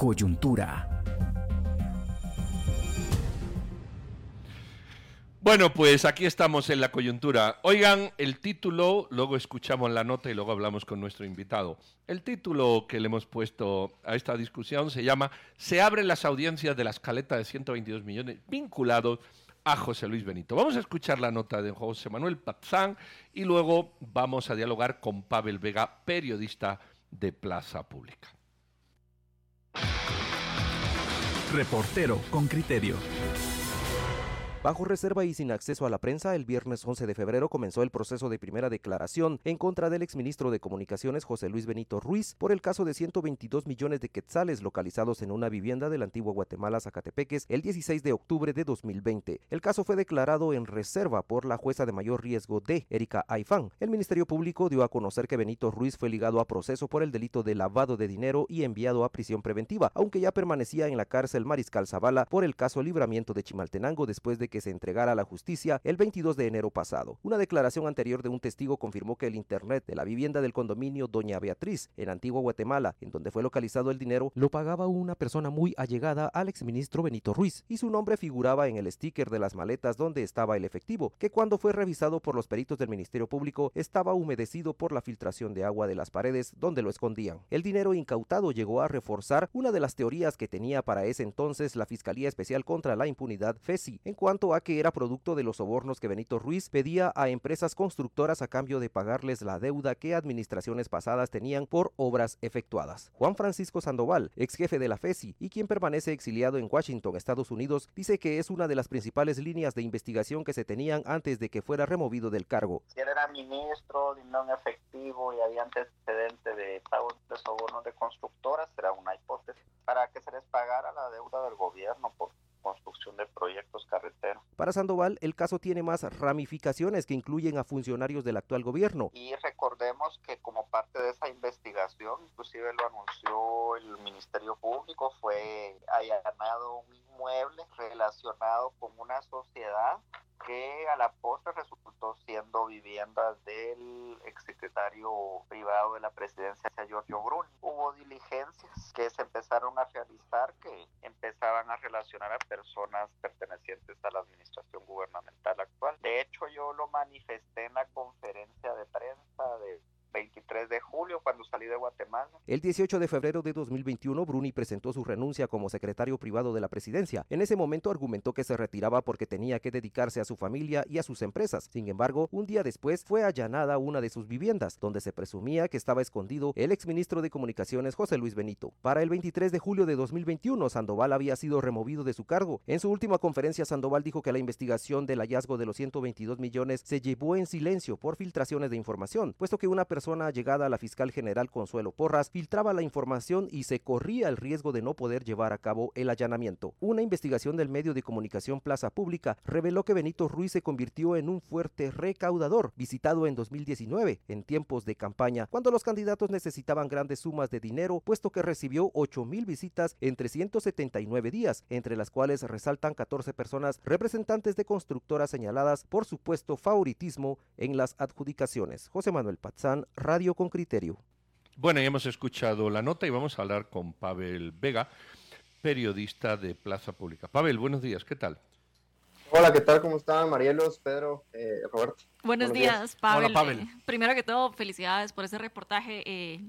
coyuntura. Bueno, pues aquí estamos en la coyuntura. Oigan, el título, luego escuchamos la nota y luego hablamos con nuestro invitado. El título que le hemos puesto a esta discusión se llama Se abren las audiencias de la escaleta de 122 millones vinculados a José Luis Benito. Vamos a escuchar la nota de José Manuel Pazán y luego vamos a dialogar con Pavel Vega, periodista de Plaza Pública. Reportero con criterio. Bajo reserva y sin acceso a la prensa, el viernes 11 de febrero comenzó el proceso de primera declaración en contra del exministro de Comunicaciones José Luis Benito Ruiz por el caso de 122 millones de quetzales localizados en una vivienda del antiguo Guatemala Zacatepeques el 16 de octubre de 2020. El caso fue declarado en reserva por la jueza de mayor riesgo de Erika Aifán. El Ministerio Público dio a conocer que Benito Ruiz fue ligado a proceso por el delito de lavado de dinero y enviado a prisión preventiva, aunque ya permanecía en la cárcel Mariscal Zavala por el caso libramiento de Chimaltenango después de que se entregara a la justicia el 22 de enero pasado. Una declaración anterior de un testigo confirmó que el internet de la vivienda del condominio Doña Beatriz en Antigua Guatemala, en donde fue localizado el dinero, lo pagaba una persona muy allegada al exministro Benito Ruiz y su nombre figuraba en el sticker de las maletas donde estaba el efectivo, que cuando fue revisado por los peritos del Ministerio Público estaba humedecido por la filtración de agua de las paredes donde lo escondían. El dinero incautado llegó a reforzar una de las teorías que tenía para ese entonces la Fiscalía Especial contra la Impunidad FESI en cuanto a que era producto de los sobornos que Benito Ruiz pedía a empresas constructoras a cambio de pagarles la deuda que administraciones pasadas tenían por obras efectuadas. Juan Francisco Sandoval, ex jefe de la FESI y quien permanece exiliado en Washington, Estados Unidos, dice que es una de las principales líneas de investigación que se tenían antes de que fuera removido del cargo. Si él era ministro, dinero en efectivo y había antecedente de pagos de sobornos de constructoras, será una hipótesis para que se les pagara la deuda del gobierno construcción de proyectos carreteros. Para Sandoval, el caso tiene más ramificaciones que incluyen a funcionarios del actual gobierno. Y recordemos que como parte de esa investigación, inclusive lo anunció el Ministerio Público, fue allanado un inmueble relacionado con una sociedad que a la postre resultó siendo vivienda del exsecretario privado de la presidencia, Giorgio Bruni. Hubo diligencias que se empezaron a realizar que empezaban a relacionar a personas pertenecientes a la administración gubernamental actual. De hecho, yo lo manifesté en la conferencia de prensa de 23 de El 18 de febrero de 2021, Bruni presentó su renuncia como secretario privado de la presidencia. En ese momento argumentó que se retiraba porque tenía que dedicarse a su familia y a sus empresas. Sin embargo, un día después fue allanada una de sus viviendas, donde se presumía que estaba escondido el exministro de Comunicaciones José Luis Benito. Para el 23 de julio de 2021, Sandoval había sido removido de su cargo. En su última conferencia, Sandoval dijo que la investigación del hallazgo de los 122 millones se llevó en silencio por filtraciones de información, puesto que una persona llegada a la fiscal general Consuelo Porras filtraba la información y se corría el riesgo de no poder llevar a cabo el allanamiento. Una investigación del medio de comunicación Plaza Pública reveló que Benito Ruiz se convirtió en un fuerte recaudador, visitado en 2019, en tiempos de campaña, cuando los candidatos necesitaban grandes sumas de dinero, puesto que recibió 8 mil visitas en 379 días, entre las cuales resaltan 14 personas representantes de constructoras señaladas por supuesto favoritismo en las adjudicaciones. José Manuel Patzán, Radio con Criterio. Bueno, ya hemos escuchado la nota y vamos a hablar con Pavel Vega, periodista de Plaza Pública. Pavel, buenos días, ¿qué tal? Hola, ¿qué tal? ¿Cómo están? Marielos, Pedro, eh, Roberto. Buenos, días, Pavel. Eh, primero que todo, felicidades por ese reportaje. Eh,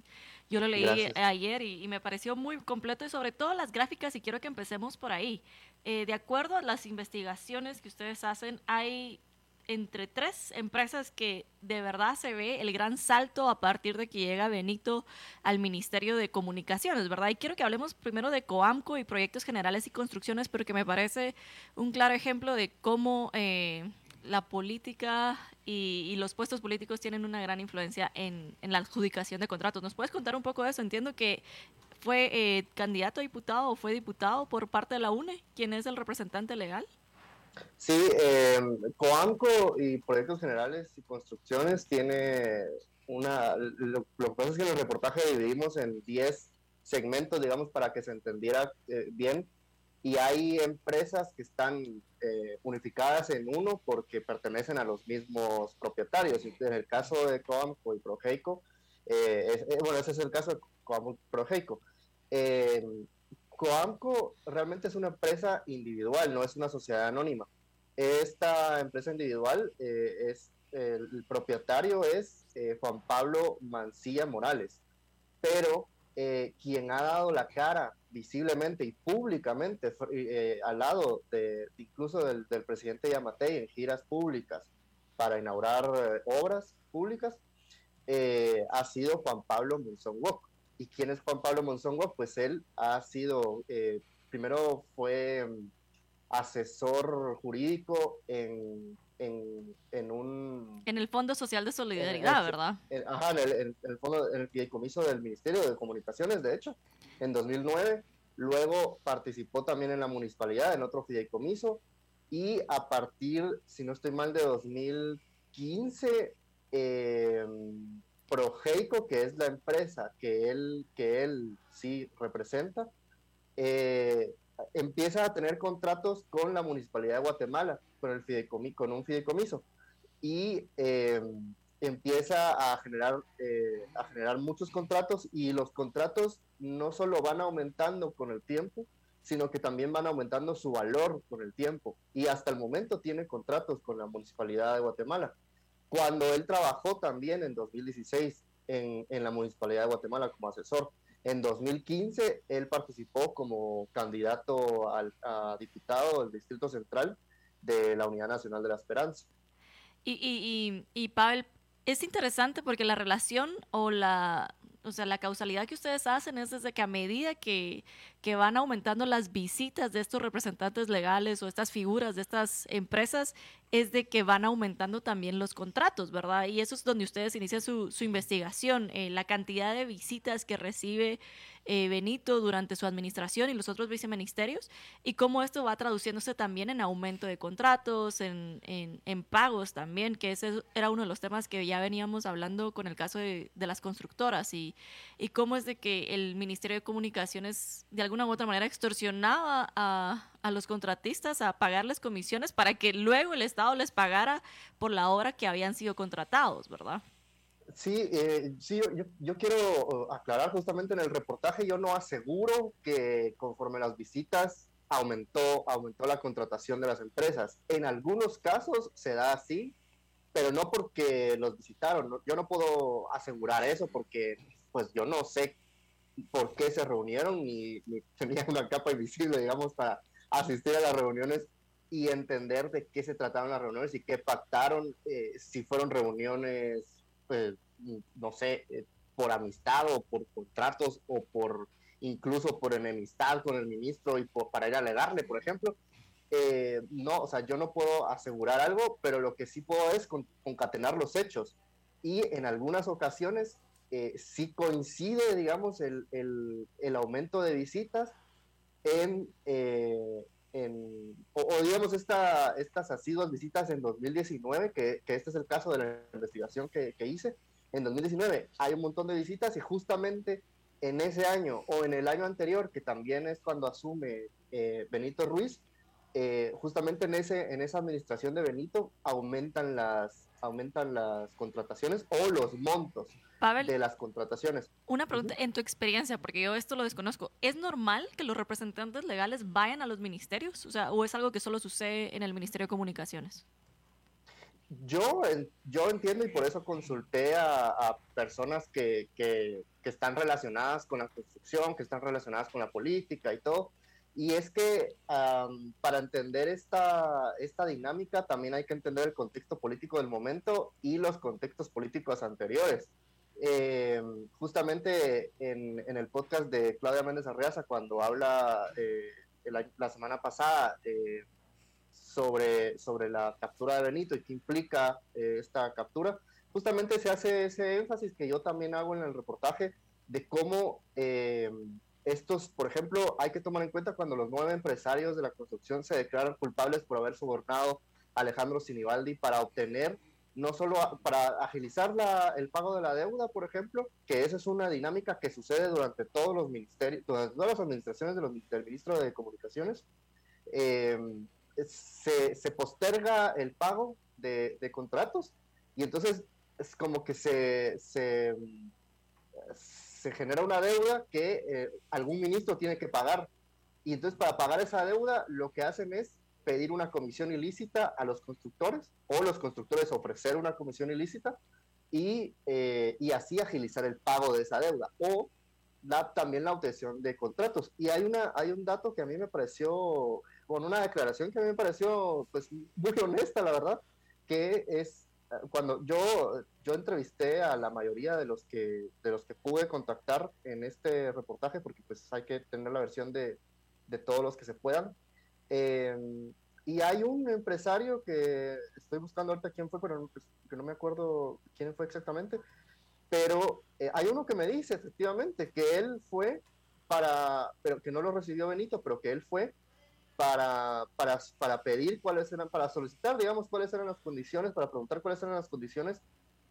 yo lo leí ayer y, y, me pareció muy completo y sobre todo las gráficas y quiero que empecemos por ahí. de acuerdo a las investigaciones que ustedes hacen, hay entre tres empresas que de verdad se ve el gran salto a partir de que llega Benito al Ministerio de Comunicaciones, ¿verdad? Y quiero que hablemos primero de Coamco y proyectos generales y construcciones, pero que me parece un claro ejemplo de cómo eh, la política y, los puestos políticos tienen una gran influencia en, la adjudicación de contratos. ¿Nos puedes contar un poco de eso? Entiendo que fue eh, candidato a diputado o fue diputado por parte de la UNE. ¿Quién es el representante legal? Sí, eh, Coamco y Proyectos Generales y Construcciones tiene una... Lo, que pasa es que en el reportaje dividimos en 10 segmentos, digamos, para que se entendiera eh, bien. Y hay empresas que están eh, unificadas en uno porque pertenecen a los mismos propietarios. En el caso de Coamco y Progeico, eh, bueno, ese es el caso de Coamco y Progeico. Coamco realmente es una empresa individual, no es una sociedad anónima. Esta empresa individual eh, es el, propietario es eh, Juan Pablo Mancilla Morales, pero eh, quien ha dado la cara visiblemente y públicamente al lado de, incluso del, presidente Yamatei en giras públicas para inaugurar obras públicas ha sido Juan Pablo Monzón Wok. ¿Y quién es Juan Pablo Monzón Wok? Pues él ha sido, primero fue asesor jurídico en, en, un... En el Fondo Social de Solidaridad, ¿verdad? ajá, en el, fondo, en el fideicomiso del Ministerio de Comunicaciones, de hecho, en 2009. Luego participó también en la municipalidad, en otro fideicomiso. Y a partir, si no estoy mal, de 2015, eh, Progeico, que es la empresa que él, que él sí representa, eh, empieza a tener contratos con la Municipalidad de Guatemala, con, el con un fideicomiso, y em, empieza a generar, eh, a generar muchos contratos y los contratos no solo van aumentando con el tiempo, sino que también van aumentando su valor con el tiempo. Y hasta el momento tiene contratos con la Municipalidad de Guatemala. Cuando él trabajó también en 2016 en, en la Municipalidad de Guatemala como asesor. En 2015 él participó como candidato al, a diputado del Distrito Central de la Unidad Nacional de la Esperanza. Y, y, y, y Pavel, es interesante porque la relación o la, o sea, la causalidad que ustedes hacen es desde que a medida que, que, van aumentando las visitas de estos representantes legales o estas figuras de estas empresas, es de que van aumentando también los contratos, ¿verdad? Y eso es donde ustedes inician su, su investigación, eh, la cantidad de visitas que recibe eh, Benito durante su administración y los otros viceministerios, y cómo esto va traduciéndose también en aumento de contratos, en, en, pagos también, que ese era uno de los temas que ya veníamos hablando con el caso de, de las constructoras, y, y cómo es de que el Ministerio de Comunicaciones de alguna u otra manera extorsionaba a, a los contratistas a pagarles comisiones para que luego el Estado les pagara por la obra que habían sido contratados, ¿verdad? Sí, eh, sí yo, yo, quiero uh, aclarar justamente en el reportaje, yo no aseguro que conforme las visitas aumentó, aumentó la contratación de las empresas. En algunos casos se da así, pero no porque los visitaron. yo no puedo asegurar eso porque pues yo no sé por qué se reunieron ni, ni tenían una capa invisible, digamos, para asistir a las reuniones y entender de qué se trataron las reuniones y qué pactaron, eh, si fueron reuniones, pues, no sé, eh, por amistad o por contratos o por incluso por enemistad con el ministro y por, para ir a alegarle, por ejemplo. Eh, no, o sea, yo no puedo asegurar algo, pero lo que sí puedo es concatenar los hechos. Y en algunas ocasiones sí coincide, digamos, el, el, el aumento de visitas en, eh, en o, digamos, esta, estas asiduas visitas en 2019, que, que, este es el caso de la investigación que, que, hice, en 2019 hay un montón de visitas y justamente en ese año o en el año anterior, que también es cuando asume eh, Benito Ruiz, eh, justamente en, ese, en esa administración de Benito aumentan las, aumentan las contrataciones o los montos de las contrataciones. Una pregunta, en tu experiencia, porque yo esto lo desconozco, ¿es normal que los representantes legales vayan a los ministerios? O sea, ¿o es algo que solo sucede en el Ministerio de Comunicaciones? Yo, yo entiendo y por eso consulté a, personas que, que, están relacionadas con la construcción, que están relacionadas con la política y todo. Y es que para entender esta, esta dinámica también hay que entender el contexto político del momento y los contextos políticos anteriores. Eh, justamente en, el podcast de Claudia Méndez Arreaza, cuando habla eh, la, semana pasada eh, sobre, sobre la captura de Benito y qué implica esta captura, justamente se hace ese énfasis que yo también hago en el reportaje de cómo estos, por ejemplo, hay que tomar en cuenta cuando los nueve empresarios de la construcción se declaran culpables por haber sobornado a Alejandro Sinibaldi para obtener no solo para agilizar el pago de la deuda, por ejemplo, que esa es una dinámica que sucede durante todos los ministerios, todas las administraciones de los, del ministro de Comunicaciones, eh, se, posterga el pago de, contratos y entonces es como que se, se, genera una deuda que eh, algún ministro tiene que pagar Y entonces para pagar esa deuda lo que hacen es pedir una comisión ilícita a los constructores o los constructores ofrecer una comisión ilícita y, eh, y así agilizar el pago de esa deuda o da también la obtención de contratos. Y hay, una, hay un dato que a mí me pareció, con una declaración que a mí me pareció pues muy honesta, la verdad, que es cuando yo, yo entrevisté a la mayoría de los que de los que pude contactar en este reportaje, porque pues hay que tener la versión de, de todos los que se puedan. Eh, y hay un empresario que estoy buscando ahorita quién fue, pero pues, que no me acuerdo quién fue exactamente. Pero eh, hay uno que me dice efectivamente que él fue para, pero que no lo recibió Benito, pero que él fue para, para, para pedir cuáles eran, para solicitar, digamos, cuáles eran las condiciones, para preguntar cuáles eran las condiciones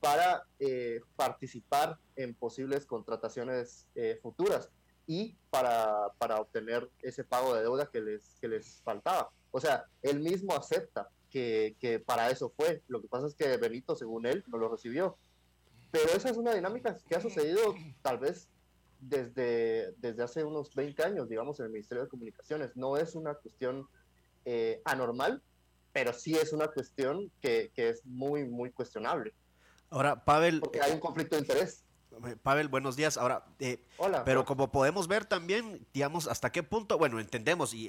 para eh, participar en posibles contrataciones futuras y para, para obtener ese pago de deuda que les, que les faltaba. O sea, él mismo acepta que, que, para eso fue. Lo que pasa es que Benito, según él, no lo recibió. Pero esa es una dinámica que ha sucedido tal vez desde, desde hace unos 20 años, digamos, en el Ministerio de Comunicaciones. No es una cuestión eh, anormal, pero sí es una cuestión que, que, es muy, muy cuestionable. Ahora, Pavel... Porque hay un conflicto de interés. Pavel, buenos días. Ahora, eh, Hola, pero como podemos ver también, digamos, hasta qué punto, bueno, entendemos y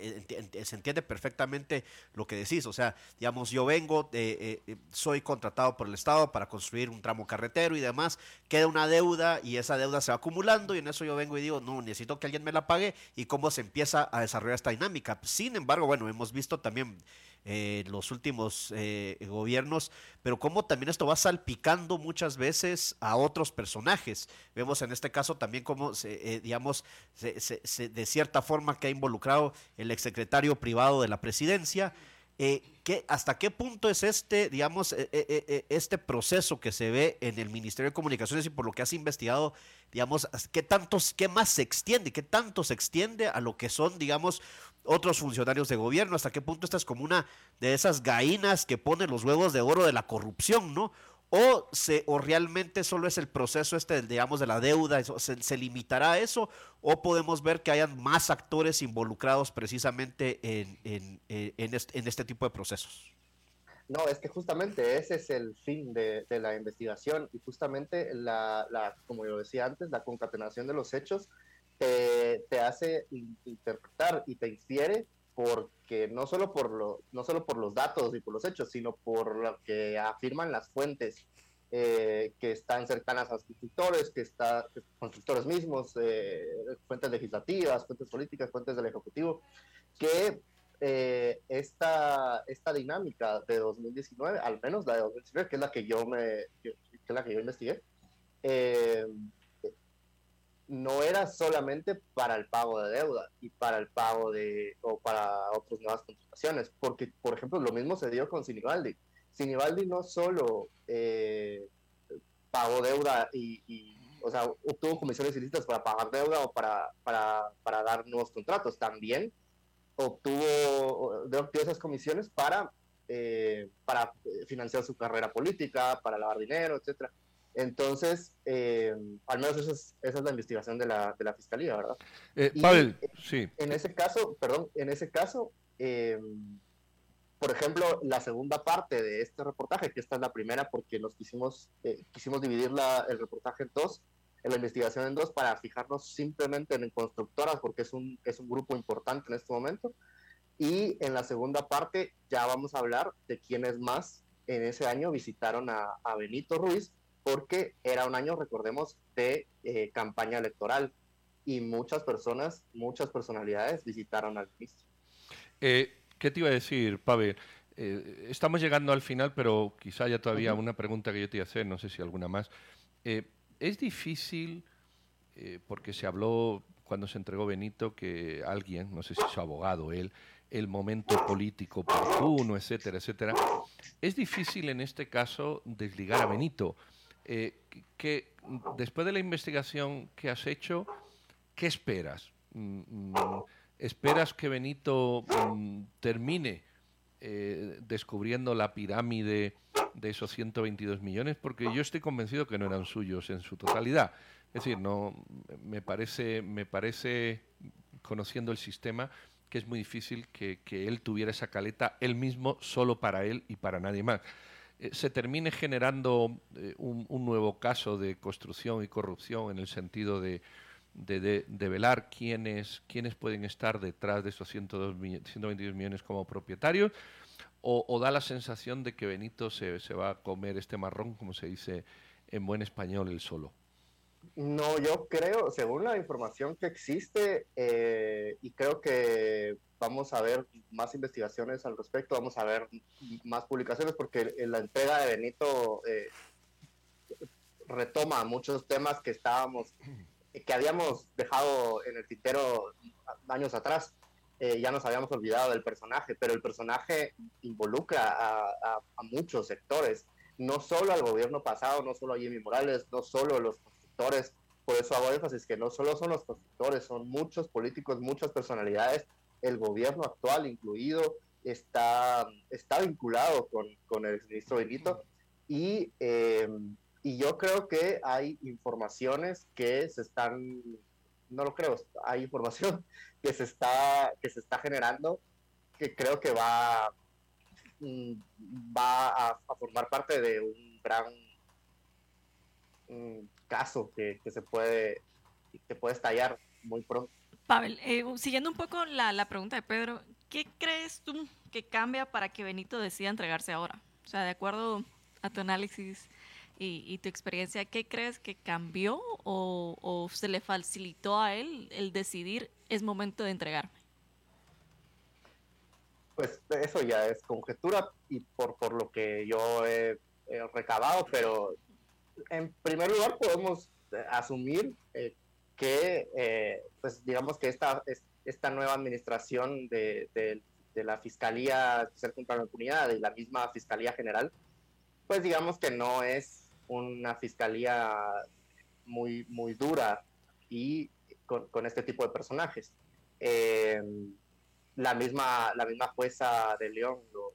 se entiende perfectamente lo que decís. O sea, digamos, yo vengo, eh, eh, soy contratado por el Estado para construir un tramo carretero y demás, queda una deuda y esa deuda se va acumulando y en eso yo vengo y digo, no, necesito que alguien me la pague y cómo se empieza a desarrollar esta dinámica. Sin embargo, bueno, hemos visto también eh, los últimos eh, gobiernos, pero cómo también esto va salpicando muchas veces a otros personajes. Vemos en este caso también cómo, se, eh, digamos, de cierta forma que ha involucrado el exsecretario privado de la presidencia. Eh, ¿Hasta qué punto es este, digamos, este proceso que se ve en el Ministerio de Comunicaciones y por lo que has investigado, digamos, qué tantos, qué más se extiende, qué tanto se extiende a lo que son, digamos, otros funcionarios de gobierno, hasta qué punto esta es como una de esas gallinas que pone los huevos de oro de la corrupción, ¿no? O, se, o realmente solo es el proceso este, digamos, de la deuda, eso, se, limitará a eso, o podemos ver que hayan más actores involucrados precisamente en, en, en, este, tipo de procesos. No, es que justamente ese es el fin de, de la investigación y justamente la, la, como yo decía antes, la concatenación de los hechos te, hace interpretar y te infiere porque no solo por lo, no solo por los datos y por los hechos, sino por lo que afirman las fuentes eh, que están cercanas a los constructores, que están constructores mismos, eh, fuentes legislativas, fuentes políticas, fuentes del ejecutivo, que eh, esta, esta dinámica de 2019, al menos la de 2019, que es la que yo me, que es la que yo investigué, eh, no era solamente para el pago de deuda y para el pago de, o para otras nuevas contrataciones, porque, por ejemplo, lo mismo se dio con Sinibaldi. Sinibaldi no solo eh, pagó deuda y, o sea, obtuvo comisiones ilícitas para pagar deuda o para, para, para dar nuevos contratos, también obtuvo, obtuvo esas comisiones para, eh, para financiar su carrera política, para lavar dinero, etcétera. Entonces, eh, al menos esa es, esa es, la investigación de la, de la fiscalía, ¿verdad? Eh, Pavel, sí. En ese caso, perdón, en ese caso, eh, por ejemplo, la segunda parte de este reportaje, que esta es la primera porque nos quisimos, quisimos dividir la, el reportaje en dos, en la investigación en dos, para fijarnos simplemente en constructoras, porque es un, es un grupo importante en este momento. Y en la segunda parte ya vamos a hablar de quiénes más en ese año visitaron a, a Benito Ruiz porque era un año, recordemos, de eh, campaña electoral y muchas personas, muchas personalidades visitaron al ministro. Eh, ¿Qué te iba a decir, Pavel? Eh, estamos llegando al final, pero quizá haya todavía una pregunta que yo te iba a hacer, no sé si alguna más. es difícil, porque se habló cuando se entregó Benito que alguien, no sé si su abogado, él, el momento político oportuno, etcétera, etcétera. Es difícil en este caso desligar a Benito. Eh, que, después de la investigación que has hecho, ¿qué esperas? Mm, mm, ¿Esperas que Benito mm, termine eh, descubriendo la pirámide de esos 122 millones? Porque yo estoy convencido que no eran suyos en su totalidad. Es decir, no me parece, me parece conociendo el sistema, que es muy difícil que, él tuviera esa caleta él mismo, solo para él y para nadie más. Eh, se termine generando eh, un, nuevo caso de construcción y corrupción en el sentido de, de, velar quiénes, quiénes pueden estar detrás de esos 102 122 millones como propietarios, o, da la sensación de que Benito se, se va a comer este marrón, como se dice en buen español, el solo. No, yo creo, según la información que existe, eh, y creo que vamos a ver más investigaciones al respecto, vamos a ver más publicaciones, porque la entrega de Benito eh, retoma muchos temas que estábamos, que habíamos dejado en el tintero años atrás. Eh, ya nos habíamos olvidado del personaje, pero el personaje involucra a, a muchos sectores, no solo al gobierno pasado, no solo a Jimmy Morales, no solo a los por eso hago énfasis que no solo son los constructores, son muchos políticos, muchas personalidades, el gobierno actual incluido está, está vinculado con, con el ministro Benito. Y, em, y yo creo que hay informaciones que se están, no lo creo, hay información que se está, que se está generando que creo que va, mm, va a, formar parte de un gran caso que, se puede que puede estallar muy pronto. Pavel, eh, siguiendo un poco la, la, pregunta de Pedro, ¿qué crees tú que cambia para que Benito decida entregarse ahora? O sea, de acuerdo a tu análisis y, tu experiencia, ¿qué crees que cambió o, o, se le facilitó a él el decidir es momento de entregarme? Pues eso ya es conjetura y por, por lo que yo he recabado, pero en primer lugar podemos eh, asumir eh, que, eh, pues digamos que esta, esta nueva administración de, la Fiscalía Especial contra la Impunidad y la misma Fiscalía General, pues digamos que no es una fiscalía muy, muy dura y con, este tipo de personajes. la, misma, la misma jueza de León lo,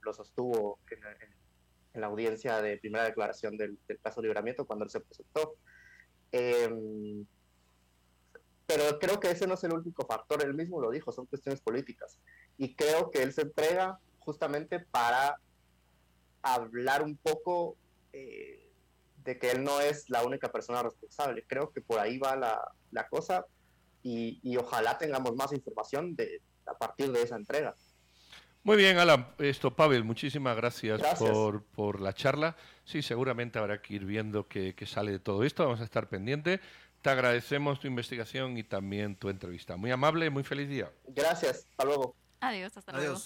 lo, sostuvo en, en, en la audiencia de primera declaración del, caso de libramiento cuando él se presentó. Em, pero creo que ese no es el único factor, él mismo lo dijo, son cuestiones políticas. Y creo que él se entrega justamente para hablar un poco eh, de que él no es la única persona responsable. Creo que por ahí va la, la cosa y, y, ojalá tengamos más información de, a partir de esa entrega. Muy bien, Alan. Esto, Pavel, muchísimas gracias, Por, por, la charla. Sí, seguramente habrá que ir viendo qué, sale de todo esto. Vamos a estar pendientes. Te agradecemos tu investigación y también tu entrevista. Muy amable, muy feliz día. Gracias. Hasta luego. Adiós, hasta luego.